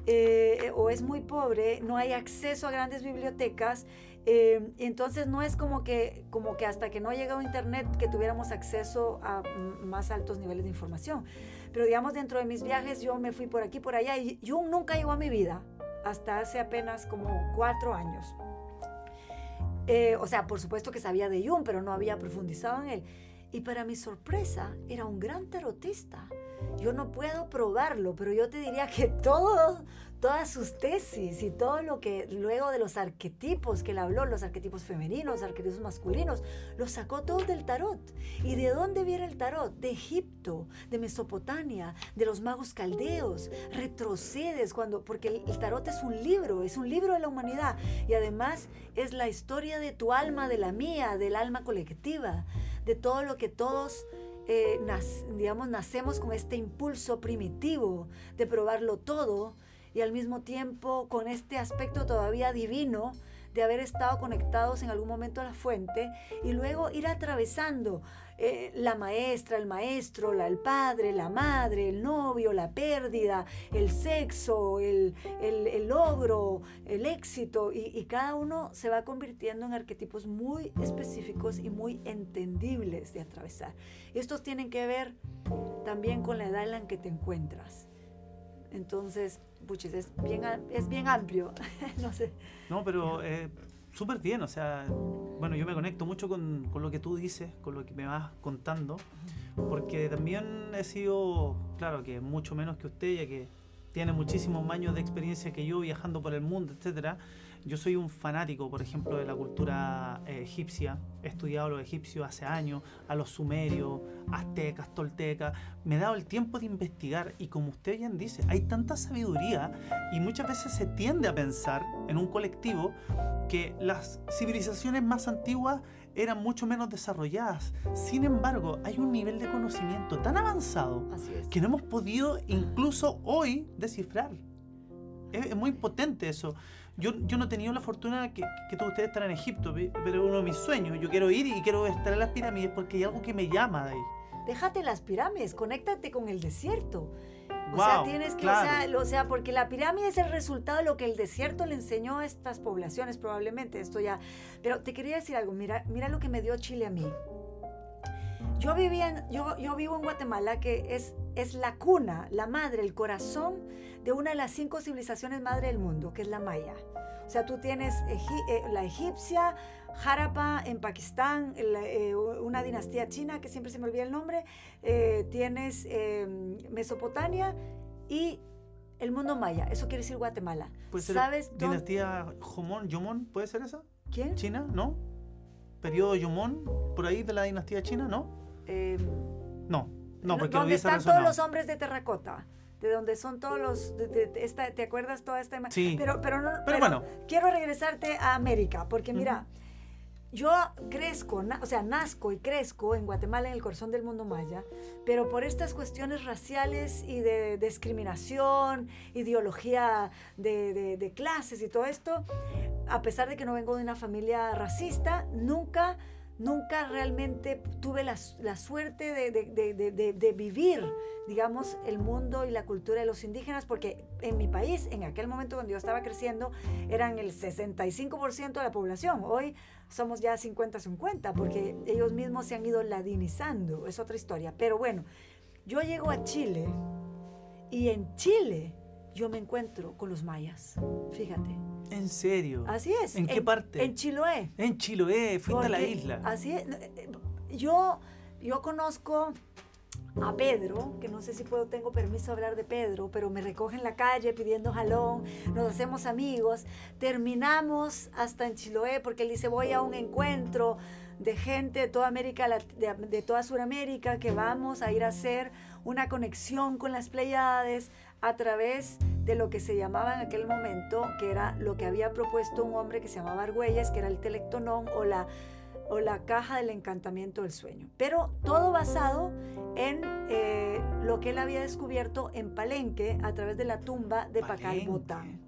eh, o es muy pobre, no hay acceso a grandes bibliotecas. Y entonces no es como que, como que hasta que no llegó internet que tuviéramos acceso a más altos niveles de información. Pero digamos, dentro de mis viajes yo me fui por aquí, por allá y Jung nunca llegó a mi vida hasta hace apenas como cuatro años. Eh, o sea, por supuesto que sabía de Jung, pero no había profundizado en él. Y para mi sorpresa, era un gran tarotista. Yo no puedo probarlo, pero yo te diría que todo, todas sus tesis y todo lo que luego de los arquetipos que él habló, los arquetipos femeninos, arquetipos masculinos, los sacó todos del tarot. ¿Y de dónde viene el tarot? De Egipto, de Mesopotamia, de los magos caldeos. Retrocedes cuando, porque el tarot es un libro, es un libro de la humanidad y además es la historia de tu alma, de la mía, del alma colectiva, de todo lo que todos eh, digamos, nacemos con este impulso primitivo de probarlo todo y al mismo tiempo con este aspecto todavía divino de haber estado conectados en algún momento a la fuente y luego ir atravesando eh, la maestra, el maestro, la, el padre, la madre, el novio, la pérdida, el sexo, el, el, logro, el éxito, y, y, cada uno se va convirtiendo en arquetipos muy específicos y muy entendibles de atravesar. Estos tienen que ver también con la edad en la que te encuentras. Entonces, puches, es bien, es bien amplio, no sé. No, pero eh, súper bien, o sea, bueno, yo me conecto mucho con, con, lo que tú dices, con lo que me vas contando, porque también he sido, claro, que mucho menos que usted, ya que tiene muchísimos años de experiencia que yo viajando por el mundo, etcétera. Yo soy un fanático, por ejemplo, de la cultura eh, egipcia. He estudiado a los egipcios hace años, a los sumerios, aztecas, toltecas. Me he dado el tiempo de investigar y como usted bien dice, hay tanta sabiduría y muchas veces se tiende a pensar en un colectivo que las civilizaciones más antiguas eran mucho menos desarrolladas. Sin embargo, hay un nivel de conocimiento tan avanzado que no hemos podido incluso hoy descifrar. Es, es muy potente eso yo, yo no he tenido la fortuna que, que todos ustedes están en Egipto, pero es uno de mis sueños. Yo quiero ir y quiero estar en las pirámides porque hay algo que me llama de ahí. Déjate las pirámides, conéctate con el desierto. O sea, tienes que, o, sea, o sea, porque la pirámide es el resultado de lo que el desierto le enseñó a estas poblaciones, probablemente. Esto ya. Pero te quería decir algo, mira, mira lo que me dio Chile a mí. Yo, vivía yo, yo vivo en Guatemala, que es, es la cuna, la madre, el corazón de una de las cinco civilizaciones madre del mundo, que es la maya. O sea, tú tienes eh, la egipcia, Harappa en Pakistán, eh, una dinastía china, que siempre se me olvida el nombre, eh, tienes Mesopotamia y el mundo maya. Eso quiere decir Guatemala. ¿Sabes dinastía Jomón, Yomón, ¿puede ser esa? ¿Quién? ¿China? ¿No? ¿Periodo Yomón, por ahí de la dinastía china? ¿No? no, no, porque ¿Dónde están todos los hombres de terracota? De donde son todos los, esta, ¿te acuerdas toda esta? Sí. Pero, pero, no, pero, bueno. Quiero regresarte a América, porque mira, yo crezco, o sea, nazco y crezco en Guatemala, en el corazón del mundo maya, pero por estas cuestiones raciales y de, discriminación, ideología de, de clases y todo esto, a pesar de que no vengo de una familia racista, nunca nunca realmente tuve la, suerte de, vivir, digamos, el mundo y la cultura de los indígenas, porque en mi país, en aquel momento cuando yo estaba creciendo, eran el 65% de la población. Hoy somos ya 50-50, porque ellos mismos se han ido ladinizando, es otra historia. Pero bueno, yo llego a Chile y en Chile yo me encuentro con los mayas, fíjate. ¿En serio? Así es. ¿En, qué parte? En Chiloé. En Chiloé, fuiste a la isla. Así es. Yo, yo conozco a Pedro, que no sé si puedo, tengo permiso de hablar de Pedro, pero me recoge en la calle pidiendo jalón, nos hacemos amigos, terminamos hasta en Chiloé porque él dice voy a un encuentro de gente de toda América, de, de toda Sudamérica, que vamos a ir a hacer una conexión con las Pleiades, a través de lo que se llamaba en aquel momento, que era lo que había propuesto un hombre que se llamaba Argüelles, que era el telectonón o la, o la caja del encantamiento del sueño. Pero todo basado en eh, lo que él había descubierto en Palenque a través de la tumba de Pacal Botán.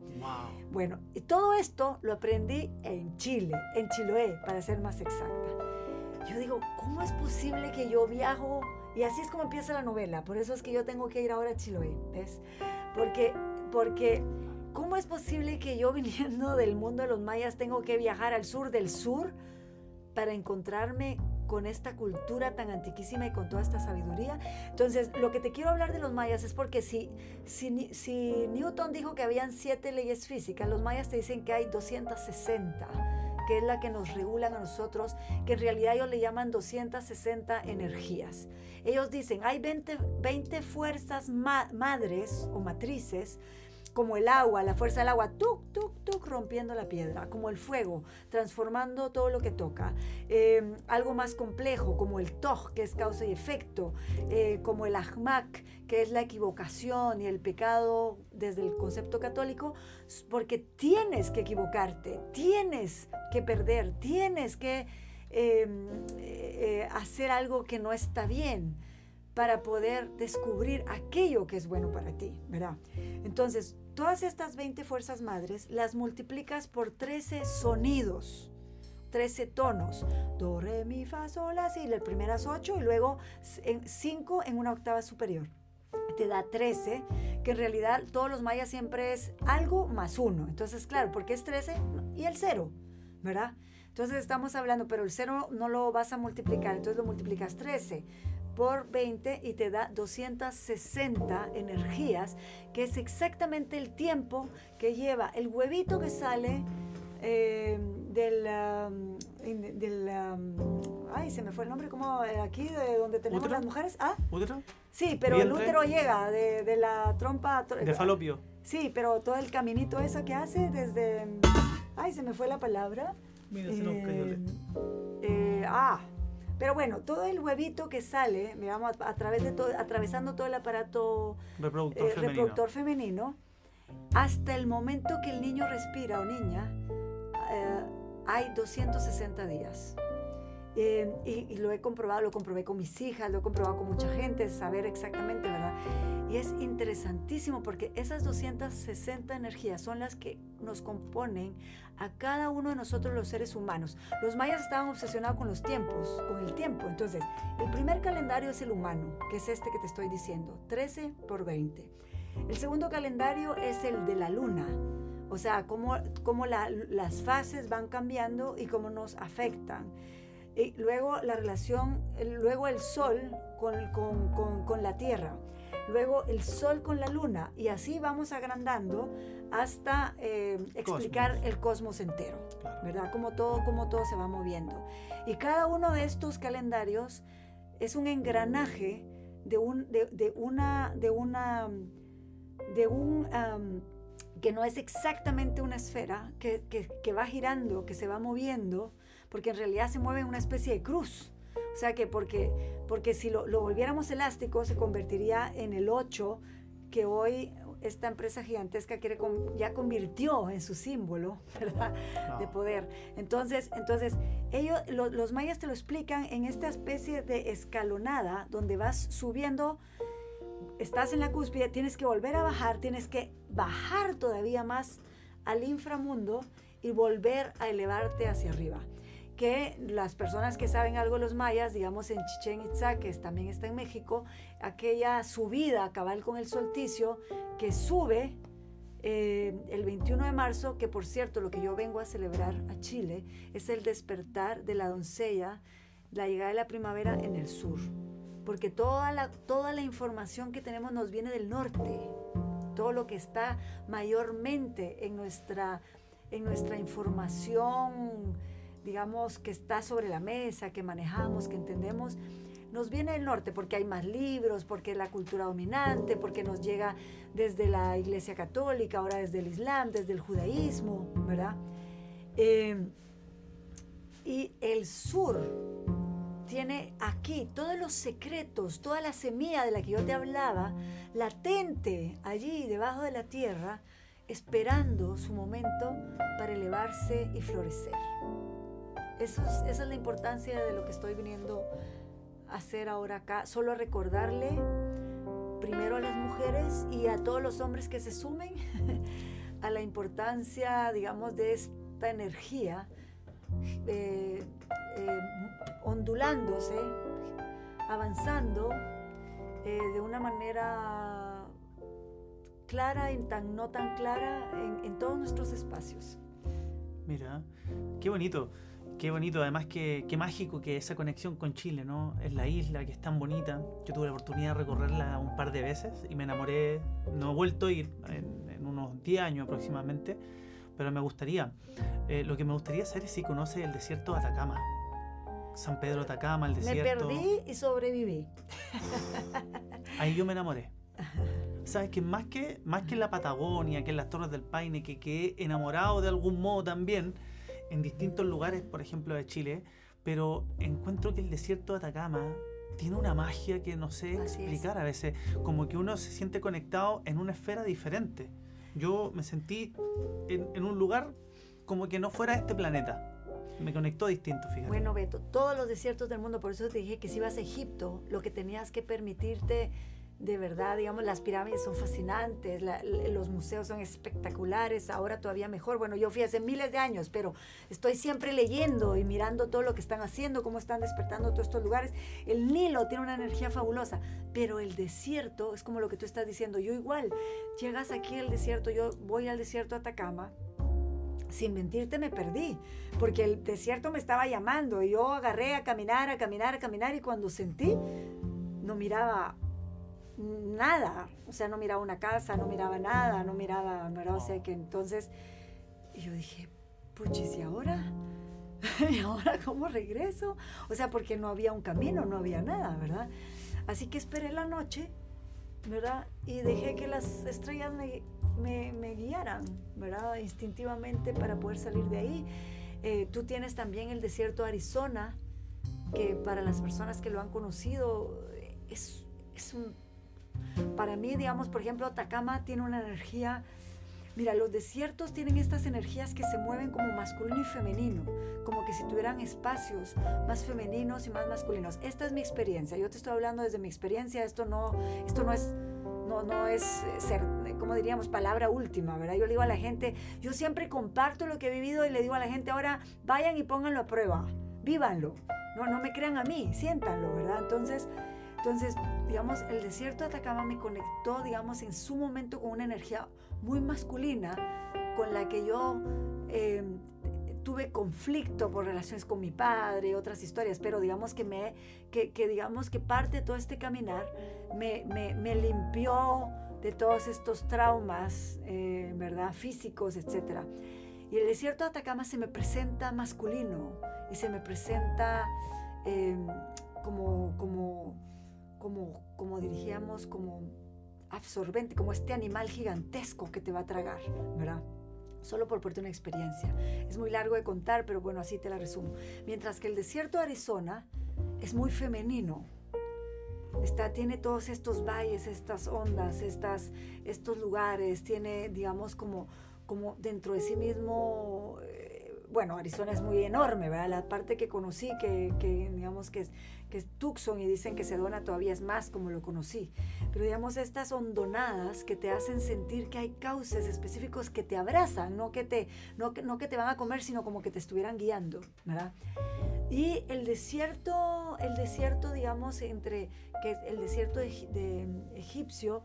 Bueno, y todo esto lo aprendí en Chile, en Chiloé, para ser más exacta. Yo digo, ¿cómo es posible que yo viajo y así es como empieza la novela. Por eso es que yo tengo que ir ahora a Chiloé, ¿ves? Porque, porque, ¿cómo es posible que yo viniendo del mundo de los mayas tengo que viajar al sur del sur para encontrarme con esta cultura tan antiquísima y con toda esta sabiduría. Entonces, lo que te quiero hablar de los mayas es porque si, si, si Newton dijo que habían siete leyes físicas, los mayas te dicen que hay 260 que es la que nos regulan a nosotros, que en realidad ellos le llaman 260 energías. Ellos dicen, hay 20, 20 fuerzas madres o matrices como el agua, la fuerza del agua, tuk, tuk, tuk, rompiendo la piedra, como el fuego, transformando todo lo que toca. Em, algo más complejo, como el toj, que es causa y efecto, eh, como el ahmak, que es la equivocación y el pecado desde el concepto católico, porque tienes que equivocarte, tienes que perder, tienes que em, eh, hacer algo que no está bien para poder descubrir aquello que es bueno para ti, ¿verdad? Entonces, Todas estas 20 fuerzas madres las multiplicas por 13 sonidos, 13 tonos. Do, re, mi, fa, sol, la, si. El primero es 8 y luego 5 en una octava superior. Te da 13, que en realidad todos los mayas siempre es algo más 1. Entonces, claro, porque es 13 y el 0, ¿verdad? Entonces estamos hablando, pero el 0 no lo vas a multiplicar, entonces lo multiplicas 13 por 20 y te da 260 energías, que es exactamente el tiempo que lleva el huevito que sale eh, del, um, del um, ay, se me fue el nombre, como eh, aquí de donde tenemos las mujeres. ¿Ah? ¿Útero? Sí, pero el útero llega de, de la trompa. De falopio. Sí, pero todo el caminito ese que hace desde. Ay, se me fue la palabra. Mira, se nos cayó. Eh, ah, pero bueno, todo el huevito que sale, digamos, a, través de todo, atravesando todo el aparato reproductor, eh, reproductor femenino, hasta el momento que el niño respira o niña, eh, hay 260 días. Eh, y, lo he comprobado, lo comprobé con mis hijas, lo he comprobado con mucha gente, saber exactamente, ¿verdad? Y es interesantísimo porque esas 260 energías son las que nos componen a cada uno de nosotros los seres humanos. Los mayas estaban obsesionados con los tiempos, con el tiempo. Entonces, el primer calendario es el humano, que es este que te estoy diciendo, 13 por 20. El segundo calendario es el de la luna, o sea, cómo, cómo las fases van cambiando y cómo nos afectan. Y luego la relación, luego el sol con, con, con, la tierra, luego el sol con la luna, y así vamos agrandando hasta eh, explicar el cosmos entero, ¿verdad? Como todo, como todo se va moviendo. Y cada uno de estos calendarios es un engranaje de, un, de, una, de una, de un, que no es exactamente una esfera, que, que, que va girando, que se va moviendo, porque en realidad se mueve en una especie de cruz. O sea que porque, porque si lo, volviéramos elástico se convertiría en el 8 que hoy esta empresa gigantesca quiere ya convirtió en su símbolo de poder. Entonces, entonces ellos, los mayas te lo explican en esta especie de escalonada donde vas subiendo, estás en la cúspide, tienes que volver a bajar, tienes que bajar todavía más al inframundo y volver a elevarte hacia arriba que las personas que saben algo de los mayas, digamos en Chichen Itza, que también está en México, aquella subida cabal con el solsticio que sube eh, el 21 de marzo, que por cierto lo que yo vengo a celebrar a Chile es el despertar de la doncella, la llegada de la primavera en el sur, porque toda la, toda la información que tenemos nos viene del norte, todo lo que está mayormente en nuestra, en nuestra información digamos, que está sobre la mesa, que manejamos, que entendemos, nos viene del norte porque hay más libros, porque es la cultura dominante, porque nos llega desde la Iglesia Católica, ahora desde el Islam, desde el judaísmo, ¿verdad? Eh, y el sur tiene aquí todos los secretos, toda la semilla de la que yo te hablaba, latente allí debajo de la tierra, esperando su momento para elevarse y florecer. Eso esa es la importancia de lo que estoy viniendo a hacer ahora acá. Solo recordarle primero a las mujeres y a todos los hombres que se sumen a la importancia, digamos, de esta energía eh, eh, ondulándose, avanzando eh, de una manera clara y tan, no tan clara en todos nuestros espacios. Mira, qué bonito. Qué bonito, además que qué mágico que esa conexión con Chile, ¿no? Es la isla que es tan bonita. Yo tuve la oportunidad de recorrerla un par de veces y me enamoré. No he vuelto a ir en, unos 10 años aproximadamente, pero me gustaría. Eh, lo que me gustaría saber es si conoce el desierto de Atacama. San Pedro Atacama, el desierto. Me perdí y sobreviví. Ahí yo me enamoré. Sabes que más que más que en la Patagonia, que en las Torres del Paine, que quedé enamorado de algún modo también en distintos lugares, por ejemplo de Chile, pero encuentro que el desierto de Atacama tiene una magia que no sé explicar a veces, como que uno se siente conectado en una esfera diferente. Yo me sentí en, en un lugar como que no fuera este planeta. Me conectó distinto, fíjate. Bueno, Beto, todos los desiertos del mundo, por eso te dije que si vas a Egipto, lo que tenías que permitirte de verdad, digamos, las pirámides son fascinantes, los museos son espectaculares, ahora todavía mejor. Bueno, yo fui hace miles de años, pero estoy siempre leyendo y mirando todo lo que están haciendo, cómo están despertando todos estos lugares. El Nilo tiene una energía fabulosa, pero el desierto es como lo que tú estás diciendo. Yo igual, llegas aquí al desierto, yo voy al desierto de Atacama, sin mentirte me perdí, porque el desierto me estaba llamando y yo agarré a caminar, a caminar, a caminar y cuando sentí, no miraba nada, o sea, no miraba una casa, no miraba nada, no miraba, ¿verdad? O sea, que entonces, yo dije, puchis, ¿y ahora? ¿Y ahora cómo regreso? O sea, porque no había un camino, no había nada, ¿verdad? Así que esperé la noche, ¿verdad? Y dejé que las estrellas me, me, guiaran, ¿verdad? Instintivamente para poder salir de ahí. Eh, tú tienes también el desierto de Arizona, que para las personas que lo han conocido es, es un para mí, digamos, por ejemplo, Atacama tiene una energía... Mira, los desiertos tienen estas energías que se mueven como masculino y femenino, como que si tuvieran espacios más femeninos y más masculinos. Esta es mi experiencia. Yo te estoy hablando desde mi experiencia. Esto no, esto no es no, no es ser, como diríamos, palabra última, ¿verdad? Yo le digo a la gente, yo siempre comparto lo que he vivido y le digo a la gente, ahora vayan y pónganlo a prueba, vívanlo, no, no me crean a mí, siéntanlo, ¿verdad? Entonces, entonces, digamos, el desierto de Atacama me conectó, digamos, en su momento con una energía muy masculina con la que yo em, tuve conflicto por relaciones con mi padre, otras historias, pero digamos que me, que, digamos que parte de todo este caminar me, me, limpió de todos estos traumas, eh, ¿verdad? Físicos, etc. Y el desierto de Atacama se me presenta masculino y se me presenta em, como, como como, como diríamos, como absorbente, como este animal gigantesco que te va a tragar, ¿verdad? Solo por ponerte una experiencia. Es muy largo de contar, pero bueno, así te la resumo. Mientras que el desierto de Arizona es muy femenino. Está, tiene todos estos valles, estas ondas, estas, estos lugares, tiene, digamos, como, como dentro de sí mismo bueno, Arizona es muy enorme, ¿verdad? La parte que conocí, que, digamos que es, que es Tucson y dicen que Sedona todavía es más como lo conocí. Pero digamos, estas hondonadas que te hacen sentir que hay cauces específicos que te abrazan, no que te, no, no que te van a comer, sino como que te estuvieran guiando, ¿verdad? Y el desierto, el desierto, digamos, entre, que el desierto de, egipcio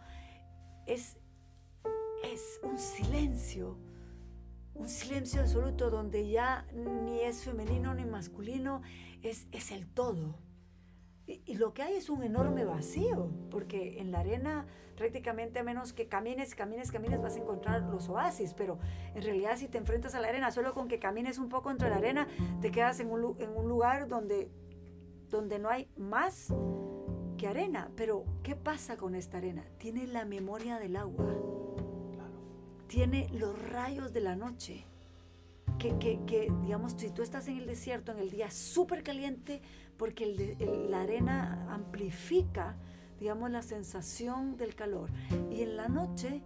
es, es un silencio un silencio absoluto donde ya ni es femenino ni masculino, es, es el todo. Y, lo que hay es un enorme vacío, porque en la arena prácticamente a menos que camines, camines, camines vas a encontrar los oasis, pero en realidad si te enfrentas a la arena, solo con que camines un poco entre la arena, te quedas en un, en un lugar donde, donde no hay más que arena. Pero ¿qué pasa con esta arena? Tiene la memoria del agua tiene los rayos de la noche. Que, que, digamos, si tú estás en el desierto en el día súper caliente, porque la arena amplifica, digamos, la sensación del calor. Y en la noche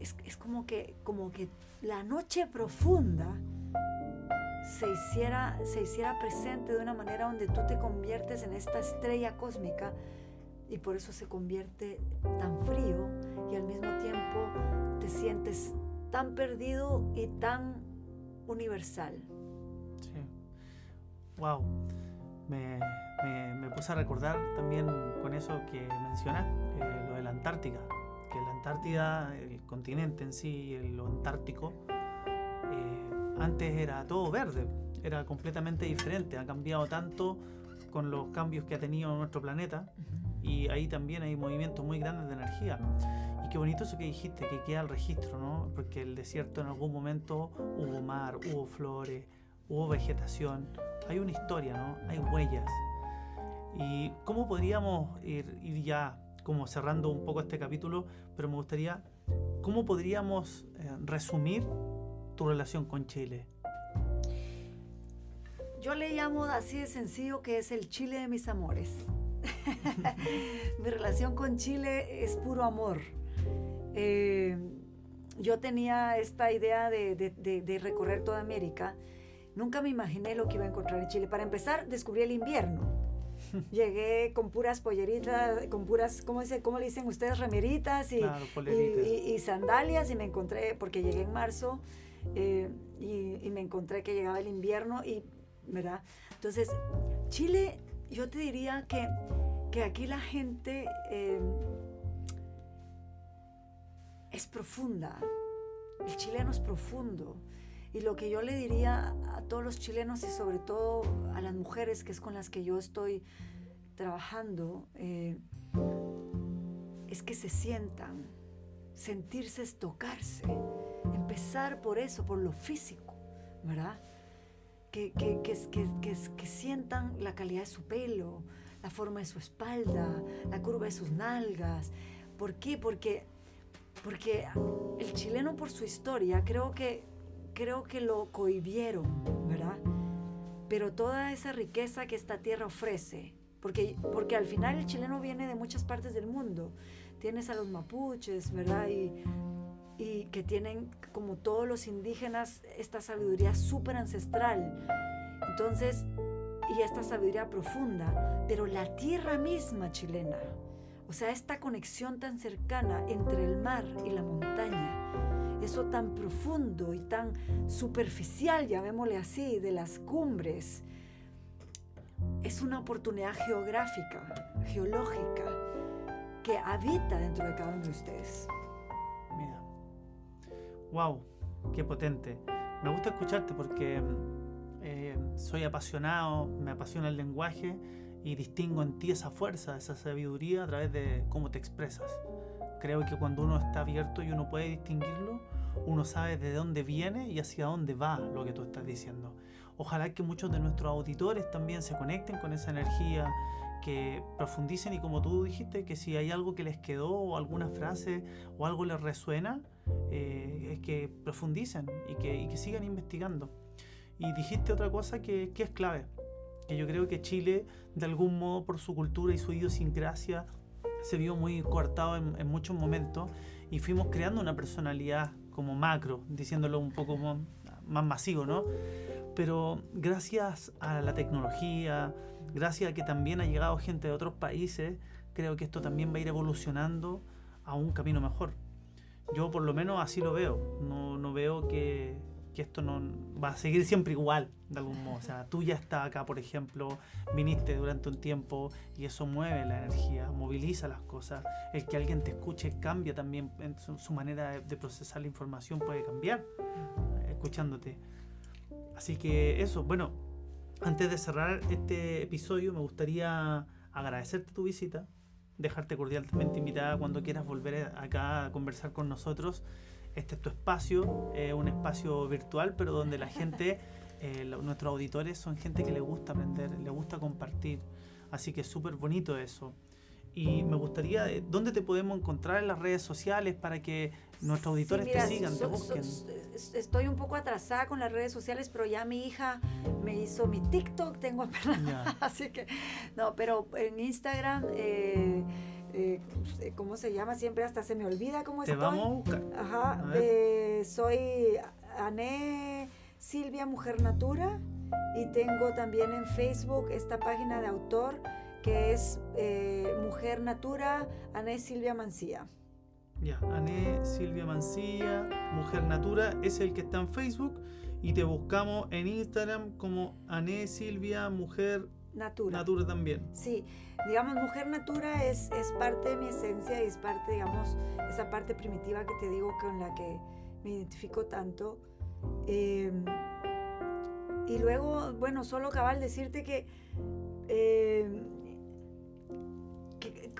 es, es, como, que, como que la noche profunda se hiciera, se hiciera presente de una manera donde tú te conviertes en esta estrella cósmica y por eso se convierte tan frío y al mismo tiempo te sientes tan perdido y tan universal. Sí. Wow. Me, me, puse a recordar también con eso que mencionas, eh, lo de la Antártica. Que la Antártida, el continente en sí, lo antártico, eh, antes era todo verde, era completamente diferente. Ha cambiado tanto con los cambios que ha tenido nuestro planeta y ahí también hay movimientos muy grandes de energía. Y qué bonito eso que dijiste, que queda el registro, ¿no? Porque el desierto en algún momento hubo mar, hubo flores, hubo vegetación. Hay una historia, ¿no? Hay huellas. ¿Y cómo podríamos ir, ir ya como cerrando un poco este capítulo, pero me gustaría, ¿cómo podríamos eh, resumir tu relación con Chile? Yo le llamo así de sencillo que es el Chile de mis amores. Mi relación con Chile es puro amor. Eh, yo tenía esta idea de, de, de, de, recorrer toda América. Nunca me imaginé lo que iba a encontrar en Chile. Para empezar, descubrí el invierno. Llegué con puras polleritas, con puras, ¿cómo, dice, cómo le dicen ustedes? Remeritas y, Claro, y, poleritas. y- y sandalias y me encontré, porque llegué en marzo eh, y, y me encontré que llegaba el invierno y, ¿verdad? Entonces, Chile, yo te diría que, que aquí la gente eh, es profunda. El chileno es profundo. Y lo que yo le diría a todos los chilenos y sobre todo a las mujeres, que es con las que yo estoy trabajando, eh, es que se sientan. Sentirse es tocarse. Empezar por eso, por lo físico, ¿verdad? Que, que, que, que, sientan la calidad de su pelo, la forma de su espalda, la curva de sus nalgas. ¿Por qué? Porque, porque el chileno por su historia creo que, creo que lo cohibieron, ¿verdad? Pero toda esa riqueza que esta tierra ofrece, porque, porque al final el chileno viene de muchas partes del mundo. Tienes a los mapuches, ¿verdad? Y, y que tienen, como todos los indígenas, esta sabiduría súper ancestral. Entonces, y esta sabiduría profunda, pero la tierra misma chilena, o sea, esta conexión tan cercana entre el mar y la montaña, eso tan profundo y tan superficial, llamémosle así, de las cumbres, es una oportunidad geográfica, geológica, que habita dentro de cada uno de ustedes. Wow, qué potente. Me gusta escucharte porque eh, soy apasionado, me apasiona el lenguaje y distingo en ti esa fuerza, esa sabiduría a través de cómo te expresas. Creo que cuando uno está abierto y uno puede distinguirlo, uno sabe de dónde viene y hacia dónde va lo que tú estás diciendo. Ojalá que muchos de nuestros auditores también se conecten con esa energía, que profundicen y como tú dijiste, que si hay algo que les quedó o alguna frase o algo les resuena, eh, que profundicen y que, y que sigan investigando. Y dijiste otra cosa que, que es clave, que yo creo que Chile, de algún modo, por su cultura y su idiosincrasia, se vio muy coartado en, en muchos momentos y fuimos creando una personalidad como macro, diciéndolo un poco más, más masivo, ¿no? Pero gracias a la tecnología, gracias a que también ha llegado gente de otros países, creo que esto también va a ir evolucionando a un camino mejor. Yo por lo menos así lo veo. No, no veo que, que esto no va a seguir siempre igual, de algún modo. O sea, tú ya estás acá, por ejemplo, viniste durante un tiempo y eso mueve la energía, moviliza las cosas. El que alguien te escuche cambia también, en su, manera de, de procesar la información puede cambiar, escuchándote. Así que eso, bueno, antes de cerrar este episodio me gustaría agradecerte tu visita, dejarte cordialmente invitada cuando quieras volver acá a conversar con nosotros. Este es tu espacio, eh, un espacio virtual, pero donde la gente, eh, lo- nuestros auditores son gente que le gusta aprender, le gusta compartir. Así que es súper bonito eso. Y me gustaría, eh, ¿dónde te podemos encontrar en las redes sociales para que nuestros auditores Sí, mira, te sigan, te so- so- busquen? es- estoy un poco atrasada con las redes sociales, pero ya mi hija me hizo mi TikTok, tengo apenas, así que, no, pero en Instagram, eh, eh, ¿cómo se llama? Siempre hasta se me olvida cómo Te estoy. vamos a buscar. Ajá, A eh, soy Ané Silvia Mujer Natura y tengo también en Facebook esta página de autor que es eh, Mujer Natura Ané Silvia Mancía. Ya, Ané Silvia Mancilla, Mujer Natura, es el que está en Facebook. Y te buscamos en Instagram como Ané Silvia Mujer Natura. Natura también. Sí, digamos, Mujer Natura es, es parte de mi esencia y es parte, digamos, esa parte primitiva que te digo con la que me identifico tanto. Eh, y luego, bueno, solo cabal decirte que, eh, que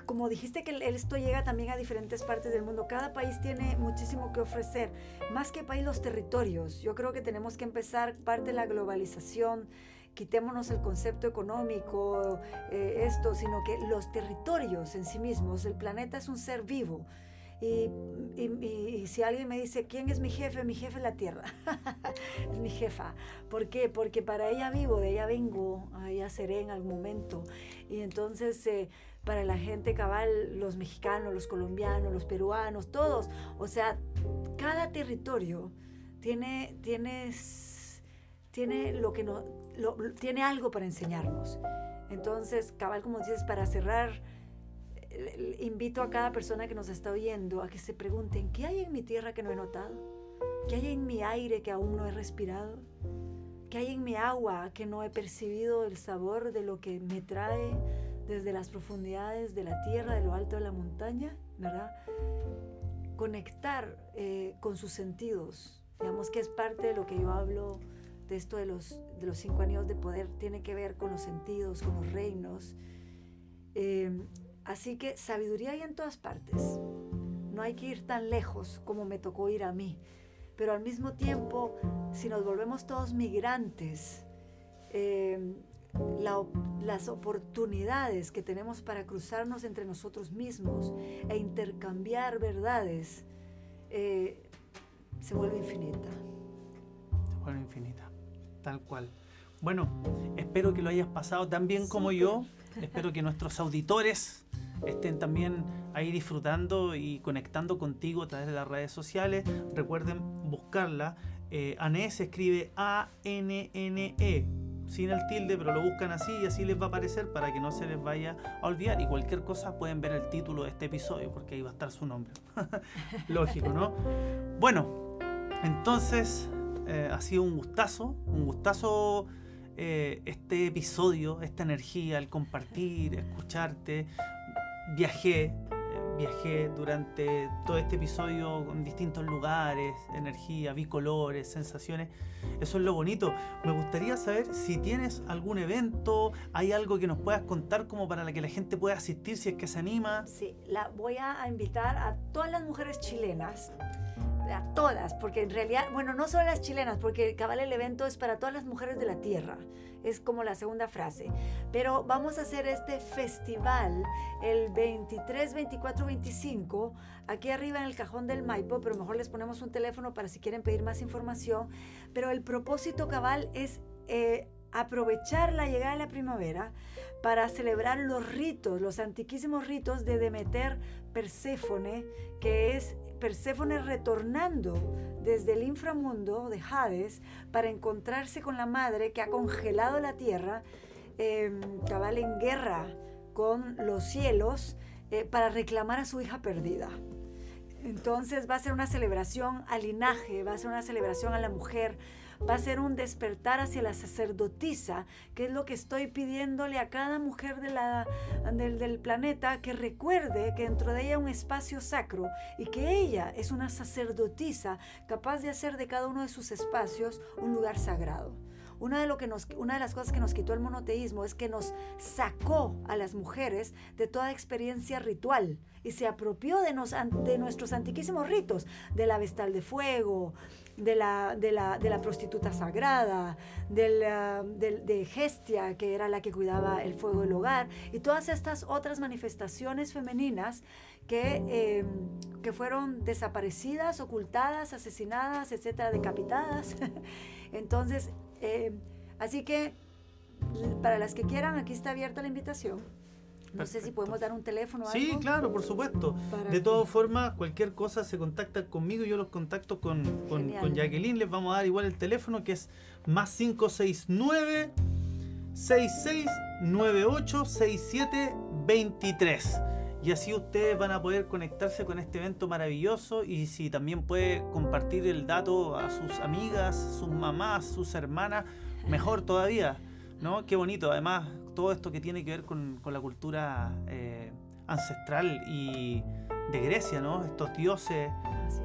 como dijiste que esto llega también a diferentes partes del mundo, cada país tiene muchísimo que ofrecer, más que país los territorios. Yo creo que tenemos que empezar parte de la globalización, quitémonos el concepto económico, eh, esto, sino que los territorios en sí mismos, el planeta es un ser vivo. Y, y, si alguien me dice, ¿quién es mi jefe? Mi jefe es la tierra. es mi jefa. ¿Por qué? Porque para ella vivo, de ella vengo, a ella seré en algún momento. Y entonces, eh, para la gente cabal, los mexicanos, los colombianos, los peruanos, todos, o sea, cada territorio tiene, tiene, tiene, lo que no, tiene algo para enseñarnos. Entonces, cabal, como dices, para cerrar, invito a cada persona que nos está oyendo a que se pregunten, ¿qué hay en mi tierra que no he notado? ¿Qué hay en mi aire que aún no he respirado? ¿Qué hay en mi agua que no he percibido el sabor de lo que me trae desde las profundidades de la tierra, de lo alto de la montaña? ¿Verdad? Conectar eh, con sus sentidos, digamos que es parte de lo que yo hablo de esto de los, de los cinco anillos de poder, tiene que ver con los sentidos, con los reinos. Eh, Así que sabiduría hay en todas partes. No hay que ir tan lejos como me tocó ir a mí. Pero al mismo tiempo, si nos volvemos todos migrantes, em, las oportunidades que tenemos para cruzarnos entre nosotros mismos e intercambiar verdades eh, se vuelve infinita. Se vuelve infinita, tal cual. Bueno, espero que lo hayas pasado tan bien como yo. Espero que nuestros auditores estén también ahí disfrutando y conectando contigo a través de las redes sociales. Recuerden buscarla. Eh, Ane se escribe A-N-N-E, sin el tilde, pero lo buscan así y así les va a aparecer para que no se les vaya a olvidar. Y cualquier cosa pueden ver el título de este episodio, porque ahí va a estar su nombre. Lógico, ¿no? Bueno, entonces eh, ha sido un gustazo, un gustazo. Eh, este episodio, esta energía, el compartir, escucharte, viajé, viajé durante todo este episodio en distintos lugares, energía, vi colores, sensaciones. Eso es lo bonito. Me gustaría saber si tienes algún evento, hay algo que nos puedas contar como para que la gente pueda asistir si es que se anima. Sí, la voy a invitar a todas las mujeres chilenas a todas, porque en realidad, bueno, no solo las chilenas, porque cabal el evento es para todas las mujeres de la tierra, es como la segunda frase, pero vamos a hacer este festival el 23, 24, 25, aquí arriba en el cajón del Maipo, pero mejor les ponemos un teléfono para si quieren pedir más información, pero el propósito cabal es... Eh, aprovechar la llegada de la primavera para celebrar los ritos, los antiquísimos ritos de Demeter Perséfone, que es Perséfone retornando desde el inframundo de Hades para encontrarse con la madre que ha congelado la tierra, eh, cabal en guerra con los cielos, eh, para reclamar a su hija perdida. Entonces va a ser una celebración al linaje, va a ser una celebración a la mujer, va a ser un despertar hacia la sacerdotisa, que es lo que estoy pidiéndole a cada mujer del planeta, que recuerde que dentro de ella un espacio sacro y que ella es una sacerdotisa capaz de hacer de cada uno de sus espacios un lugar sagrado. Una de, lo que nos, una de las cosas que nos quitó el monoteísmo es que nos sacó a las mujeres de toda experiencia ritual y se apropió de, nos, de nuestros antiquísimos ritos, de la vestal de fuego, de la, de la, de la prostituta sagrada, de, de Gestia, que era la que cuidaba el fuego del hogar, y todas estas otras manifestaciones femeninas que, eh, que fueron desaparecidas, ocultadas, asesinadas, etcétera, decapitadas. Entonces, eh, así que para las que quieran, aquí está abierta la invitación. No sé si podemos dar un teléfono. O sí, claro, por supuesto. De todas formas, cualquier cosa se contacta conmigo, yo los contacto con, con, con, Jacqueline. Les vamos a dar igual el teléfono que es más 569 6698 6723 y así ustedes van a poder conectarse con este evento maravilloso y si también puede compartir el dato a sus amigas, sus mamás, sus hermanas, mejor todavía, ¿no? Qué bonito, además todo esto que tiene que ver con, la cultura eh, ancestral y de Grecia, ¿no? Estos dioses.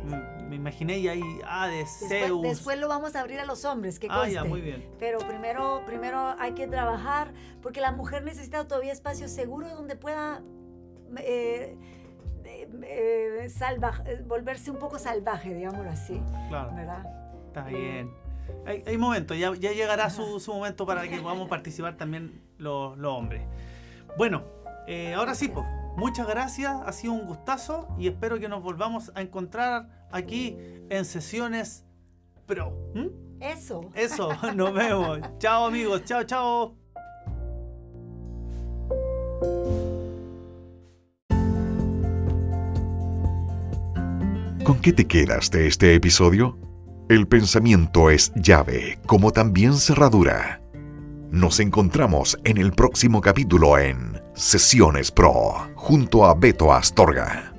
Me, imaginé y ahí Hades, después, Zeus. Después lo vamos a abrir a los hombres, que Ah, ya, muy bien. Pero primero, primero hay que trabajar porque la mujer necesita todavía espacios seguros donde pueda eh, eh, salvaje, eh, volverse un poco salvaje, digámoslo así. Claro. ¿Verdad? Está bien. Hay, hay momentos, ya, ya llegará su, su momento para que podamos participar también los, los hombres. Bueno, eh, ahora sí, pues, muchas gracias, ha sido un gustazo y espero que nos volvamos a encontrar aquí en sesiones pro. ¿Mm? Eso. Eso, nos vemos. chao amigos, chao, chao. ¿Con qué te quedas de este episodio? El pensamiento es llave, como también cerradura. Nos encontramos en el próximo capítulo en Sesiones Pro, junto a Beto Astorga.